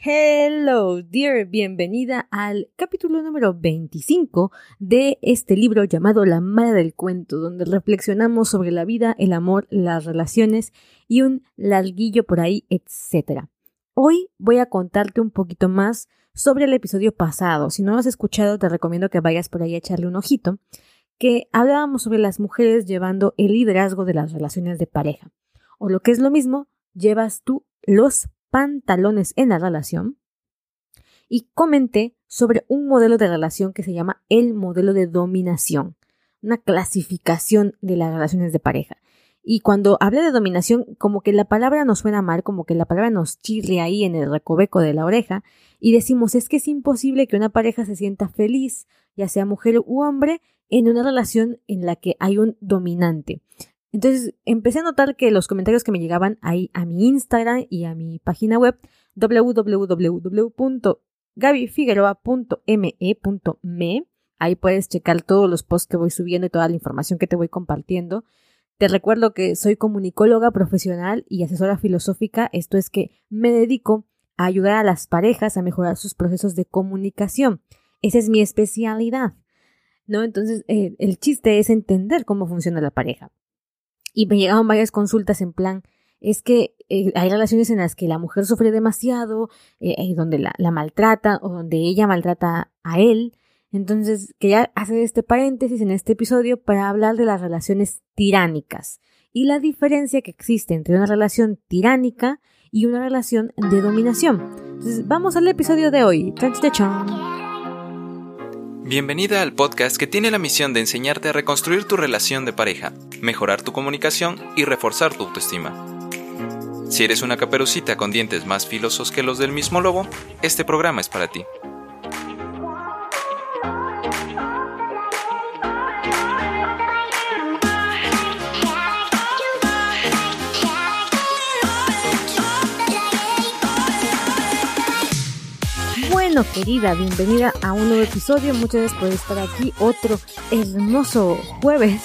Hello, dear, bienvenida al capítulo número 25 de este libro llamado La Mala del Cuento, donde reflexionamos sobre la vida, el amor, las relaciones y un larguillo por ahí, etc. Hoy voy a contarte un poquito más sobre el episodio pasado. Si no lo has escuchado, te recomiendo que vayas por ahí a echarle un ojito, que hablábamos sobre las mujeres llevando el liderazgo de las relaciones de pareja. O lo que es lo mismo, llevas tú los pantalones en la relación y comenté sobre un modelo de relación que se llama el modelo de dominación, una clasificación de las relaciones de pareja. Y cuando hablé de dominación, como que la palabra nos suena mal, como que la palabra nos chirre ahí en el recoveco de la oreja, y decimos es que es imposible que una pareja se sienta feliz, ya sea mujer u hombre, en una relación en la que hay un dominante. Entonces empecé a notar que los comentarios que me llegaban ahí a mi Instagram y a mi página web www.gabifigueroa.me.me Ahí puedes checar todos los posts que voy subiendo y toda la información que te voy compartiendo. Te recuerdo que soy comunicóloga profesional y asesora filosófica. Esto es que me dedico a ayudar a las parejas a mejorar sus procesos de comunicación. Esa es mi especialidad. ¿No? Entonces, eh, el chiste es entender cómo funciona la pareja y me llegaban varias consultas en plan, es que eh, hay relaciones en las que la mujer sufre demasiado, eh, eh, donde la, maltrata o donde ella maltrata a él. Entonces, quería hacer este paréntesis en este episodio para hablar de las relaciones tiránicas y la diferencia que existe entre una relación tiránica y una relación de dominación. Entonces, vamos al episodio de hoy. Bienvenida al podcast que tiene la misión de enseñarte a reconstruir tu relación de pareja, mejorar tu comunicación y reforzar tu autoestima. Si eres una caperucita con dientes más filosos que los del mismo lobo, este programa es para ti. Querida, bienvenida a un nuevo episodio. Muchas gracias por estar aquí. Otro hermoso jueves.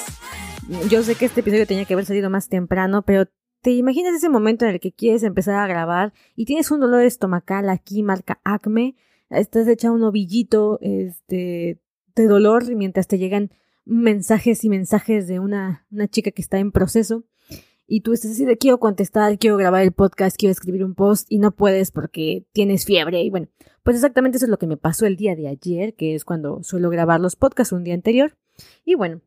Yo sé que este episodio tenía que haber salido más temprano, pero ¿te imaginas ese momento en el que quieres empezar a grabar y tienes un dolor estomacal aquí, marca acme? Estás hecha un ovillito este, de dolor mientras te llegan mensajes y mensajes de una, una chica que está en proceso y tú estás así de quiero contestar, quiero grabar el podcast, quiero escribir un post y no puedes porque tienes fiebre y bueno, pues exactamente eso es lo que me pasó el día de ayer, que es cuando suelo grabar los podcasts un día anterior y bueno,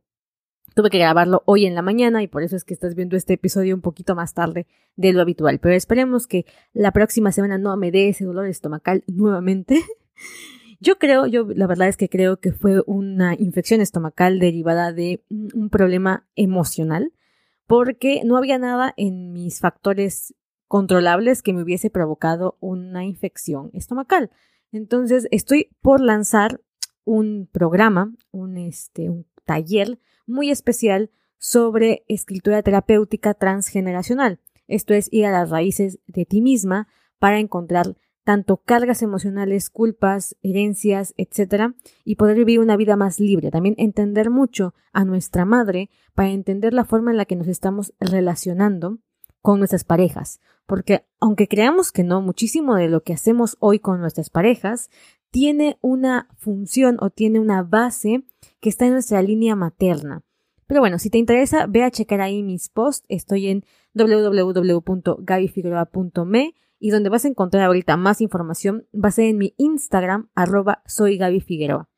tuve que grabarlo hoy en la mañana y por eso es que estás viendo este episodio un poquito más tarde de lo habitual, pero esperemos que la próxima semana no me dé ese dolor estomacal nuevamente. Yo creo, yo la verdad es que creo que fue una infección estomacal derivada de un problema emocional porque no había nada en mis factores controlables que me hubiese provocado una infección estomacal. Entonces, estoy por lanzar un programa, un, este, taller muy especial sobre escritura terapéutica transgeneracional. Esto es ir a las raíces de ti misma para encontrar tanto cargas emocionales, culpas, herencias, etc., y poder vivir una vida más libre. También entender mucho a nuestra madre para entender la forma en la que nos estamos relacionando con nuestras parejas. Porque aunque creamos que no, muchísimo de lo que hacemos hoy con nuestras parejas tiene una función o tiene una base que está en nuestra línea materna. Pero bueno, si te interesa, ve a checar ahí mis posts. Estoy en www.gabifigueroa.me y donde vas a encontrar ahorita más información va a ser en mi Instagram, arroba soy Gaby Figueroa.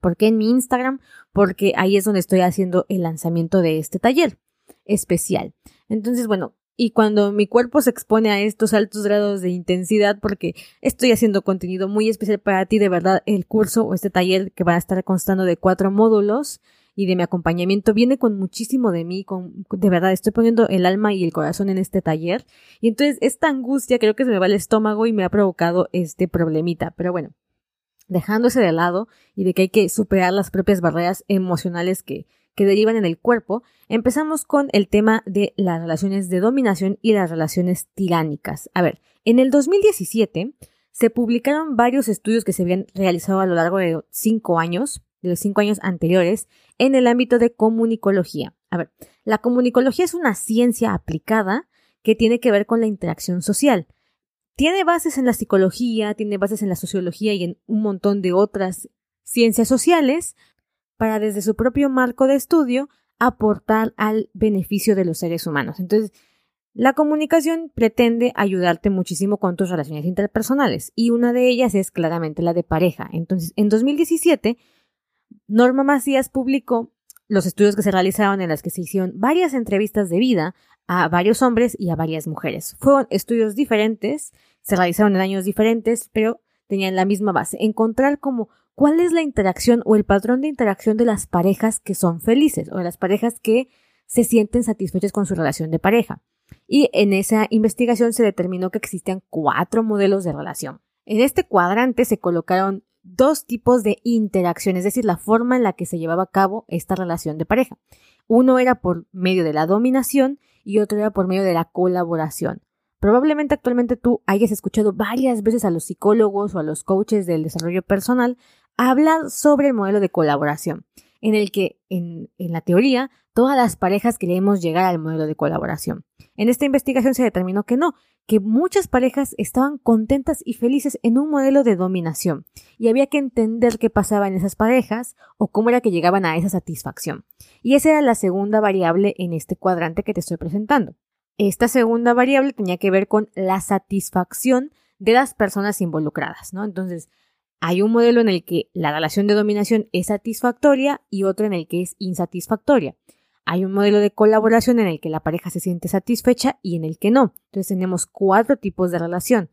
¿Por qué en mi Instagram? Porque ahí es donde estoy haciendo el lanzamiento de este taller especial. Entonces, bueno, y cuando mi cuerpo se expone a estos altos grados de intensidad, porque estoy haciendo contenido muy especial para ti, de verdad, el curso o este taller que va a estar constando de cuatro módulos, y de mi acompañamiento viene con muchísimo de mí, con, de verdad, estoy poniendo el alma y el corazón en este taller. Y entonces esta angustia creo que se me va el estómago y me ha provocado este problemita. Pero bueno, dejándose de lado y de que hay que superar las propias barreras emocionales que, que derivan en el cuerpo, empezamos con el tema de las relaciones de dominación y las relaciones tiránicas. A ver, en el 2017 se publicaron varios estudios que se habían realizado a lo largo de cinco años de los cinco años anteriores en el ámbito de comunicología. A ver, la comunicología es una ciencia aplicada que tiene que ver con la interacción social. tiene bases en la psicología, tiene bases en la sociología y en un montón de otras ciencias sociales para desde su propio marco de estudio aportar al beneficio de los seres humanos. Entonces, la comunicación pretende ayudarte muchísimo con tus relaciones interpersonales y una de ellas es claramente la de pareja. Entonces, en 2017, Norma Macías publicó los estudios que se realizaron en las que se hicieron varias entrevistas de vida a varios hombres y a varias mujeres. Fueron estudios diferentes, se realizaron en años diferentes, pero tenían la misma base, encontrar como cuál es la interacción o el patrón de interacción de las parejas que son felices o de las parejas que se sienten satisfechas con su relación de pareja. Y en esa investigación se determinó que existen cuatro modelos de relación. En este cuadrante se colocaron dos tipos de interacción, es decir, la forma en la que se llevaba a cabo esta relación de pareja. Uno era por medio de la dominación y otro era por medio de la colaboración. Probablemente actualmente tú hayas escuchado varias veces a los psicólogos o a los coaches del desarrollo personal hablar sobre el modelo de colaboración, en el que, en, la teoría, todas las parejas queremos llegar al modelo de colaboración. En esta investigación se determinó que no, que muchas parejas estaban contentas y felices en un modelo de dominación, y había que entender qué pasaba en esas parejas o cómo era que llegaban a esa satisfacción. Y esa era la segunda variable en este cuadrante que te estoy presentando. Esta segunda variable tenía que ver con la satisfacción de las personas involucradas, ¿no? Entonces, hay un modelo en el que la relación de dominación es satisfactoria y otro en el que es insatisfactoria. Hay un modelo de colaboración en el que la pareja se siente satisfecha y en el que no. Entonces tenemos cuatro tipos de relación.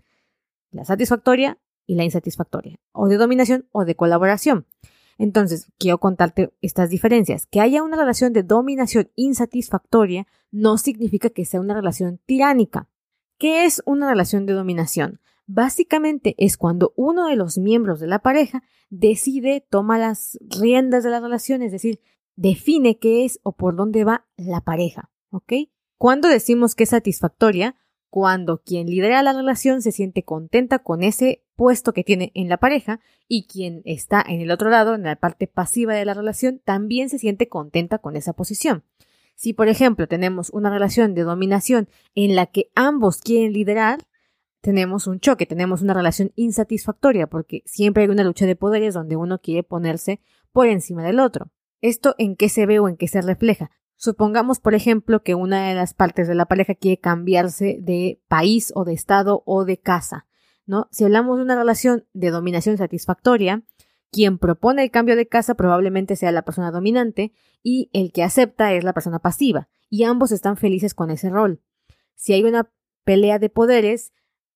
La satisfactoria y la insatisfactoria. O de dominación o de colaboración. Entonces, quiero contarte estas diferencias. Que haya una relación de dominación insatisfactoria no significa que sea una relación tiránica. ¿Qué es una relación de dominación? Básicamente es cuando uno de los miembros de la pareja decide, toma las riendas de la relación, es decir, define qué es o por dónde va la pareja. ¿Ok? Cuando decimos que es satisfactoria, cuando quien lidera la relación se siente contenta con ese puesto que tiene en la pareja y quien está en el otro lado, en la parte pasiva de la relación, también se siente contenta con esa posición. Si, por ejemplo, tenemos una relación de dominación en la que ambos quieren liderar, tenemos un choque, tenemos una relación insatisfactoria porque siempre hay una lucha de poderes donde uno quiere ponerse por encima del otro. ¿Esto en qué se ve o en qué se refleja? Supongamos, por ejemplo, que una de las partes de la pareja quiere cambiarse de país o de estado o de casa, ¿no? Si hablamos de una relación de dominación satisfactoria, quien propone el cambio de casa probablemente sea la persona dominante y el que acepta es la persona pasiva, y ambos están felices con ese rol. Si hay una pelea de poderes,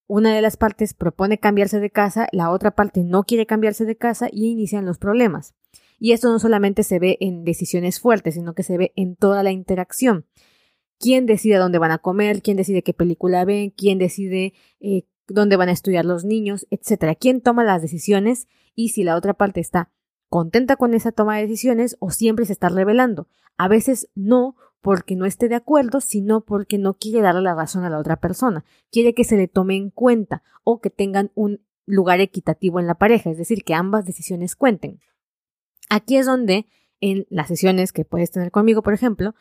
una de las partes propone cambiarse de casa, la otra parte no quiere cambiarse de casa y inician los problemas. Y esto no solamente se ve en decisiones fuertes, sino que se ve en toda la interacción. ¿Quién decide dónde van a comer? ¿Quién decide qué película ven? ¿Quién decide eh, dónde van a estudiar los niños? Etcétera. ¿Quién toma las decisiones? Y si la otra parte está contenta con esa toma de decisiones o siempre se está revelando. A veces no porque no esté de acuerdo, sino porque no quiere darle la razón a la otra persona. Quiere que se le tome en cuenta o que tengan un lugar equitativo en la pareja, es decir, que ambas decisiones cuenten. Aquí es donde, en las sesiones que puedes tener conmigo, por ejemplo,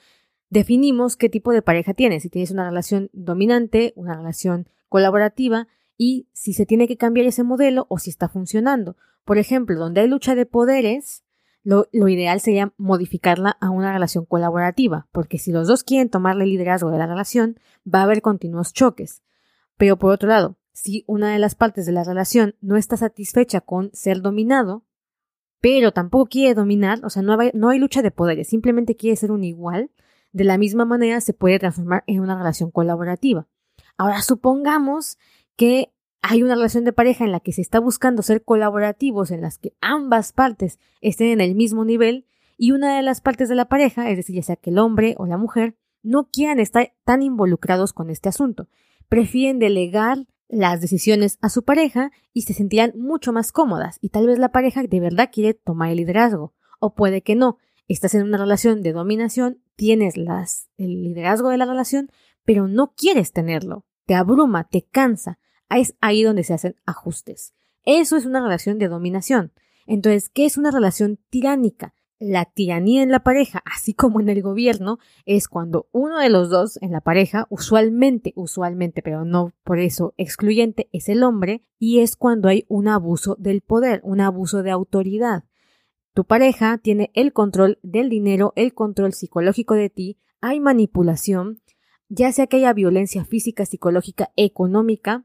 definimos qué tipo de pareja tienes, si tienes una relación dominante, una relación colaborativa y si se tiene que cambiar ese modelo o si está funcionando. Por ejemplo, donde hay lucha de poderes, lo, lo, ideal sería modificarla a una relación colaborativa, porque si los dos quieren tomarle liderazgo de la relación, va a haber continuos choques. Pero por otro lado, si una de las partes de la relación no está satisfecha con ser dominado, pero tampoco quiere dominar, o sea, no hay, no hay lucha de poderes, simplemente quiere ser un igual, de la misma manera se puede transformar en una relación colaborativa. Ahora, supongamos que hay una relación de pareja en la que se está buscando ser colaborativos, en las que ambas partes estén en el mismo nivel y una de las partes de la pareja, es decir, ya sea que el hombre o la mujer, no quieran estar tan involucrados con este asunto. Prefieren delegar las decisiones a su pareja y se sentirán mucho más cómodas y tal vez la pareja de verdad quiere tomar el liderazgo o puede que no. Estás en una relación de dominación, tienes el liderazgo de la relación, pero no quieres tenerlo. Te abruma, te cansa. Es ahí donde se hacen ajustes. Eso es una relación de dominación. Entonces, ¿qué es una relación tiránica? La tiranía en la pareja, así como en el gobierno, es cuando uno de los dos en la pareja, usualmente, usualmente, pero no por eso excluyente, es el hombre, y es cuando hay un abuso del poder, un abuso de autoridad. Tu pareja tiene el control del dinero, el control psicológico de ti, hay manipulación, ya sea que haya violencia física, psicológica, económica,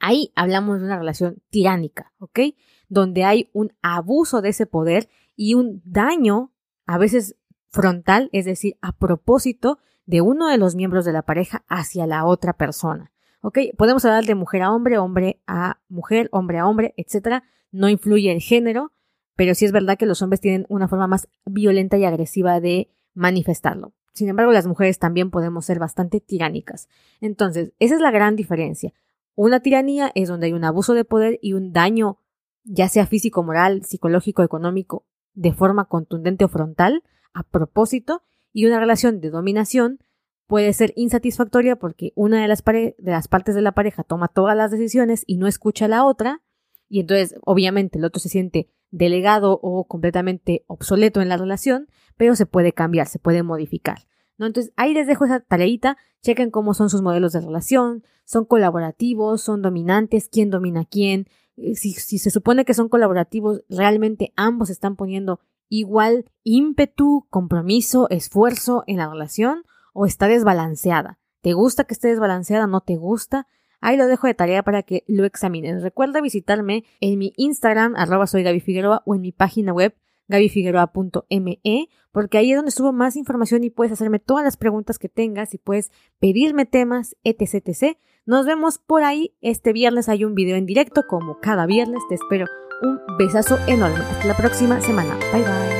ahí hablamos de una relación tiránica, ¿ok? Donde hay un abuso de ese poder y un daño, a veces frontal, es decir, a propósito de uno de los miembros de la pareja hacia la otra persona. ¿Ok? Podemos hablar de mujer a hombre, hombre a mujer, hombre a hombre, etc. No influye el género, pero sí es verdad que los hombres tienen una forma más violenta y agresiva de manifestarlo. Sin embargo, las mujeres también podemos ser bastante tiránicas. Entonces, esa es la gran diferencia. Una tiranía es donde hay un abuso de poder y un daño, ya sea físico, moral, psicológico, económico, de forma contundente o frontal, a propósito, y una relación de dominación puede ser insatisfactoria porque una de las, de las partes de la pareja toma todas las decisiones y no escucha a la otra, y entonces obviamente el otro se siente delegado o completamente obsoleto en la relación, pero se puede cambiar, se puede modificar. ¿no? Entonces ahí les dejo esa tareita, chequen cómo son sus modelos de relación, son colaborativos, son dominantes, quién domina quién, eh, si, se supone que son colaborativos, realmente ambos están poniendo igual ímpetu, compromiso, esfuerzo en la relación o está desbalanceada. ¿Te gusta que esté desbalanceada? ¿No te gusta? Ahí lo dejo de tarea para que lo examinen. Recuerda visitarme en mi Instagram, arroba soy Gaby Figueroa, o en mi página web, gabyfigueroa.me, porque ahí es donde subo más información y puedes hacerme todas las preguntas que tengas y puedes pedirme temas, etc, etc. Nos vemos por ahí. Este viernes hay un video en directo, como cada viernes. Te espero un besazo enorme. Hasta la próxima semana. Bye bye.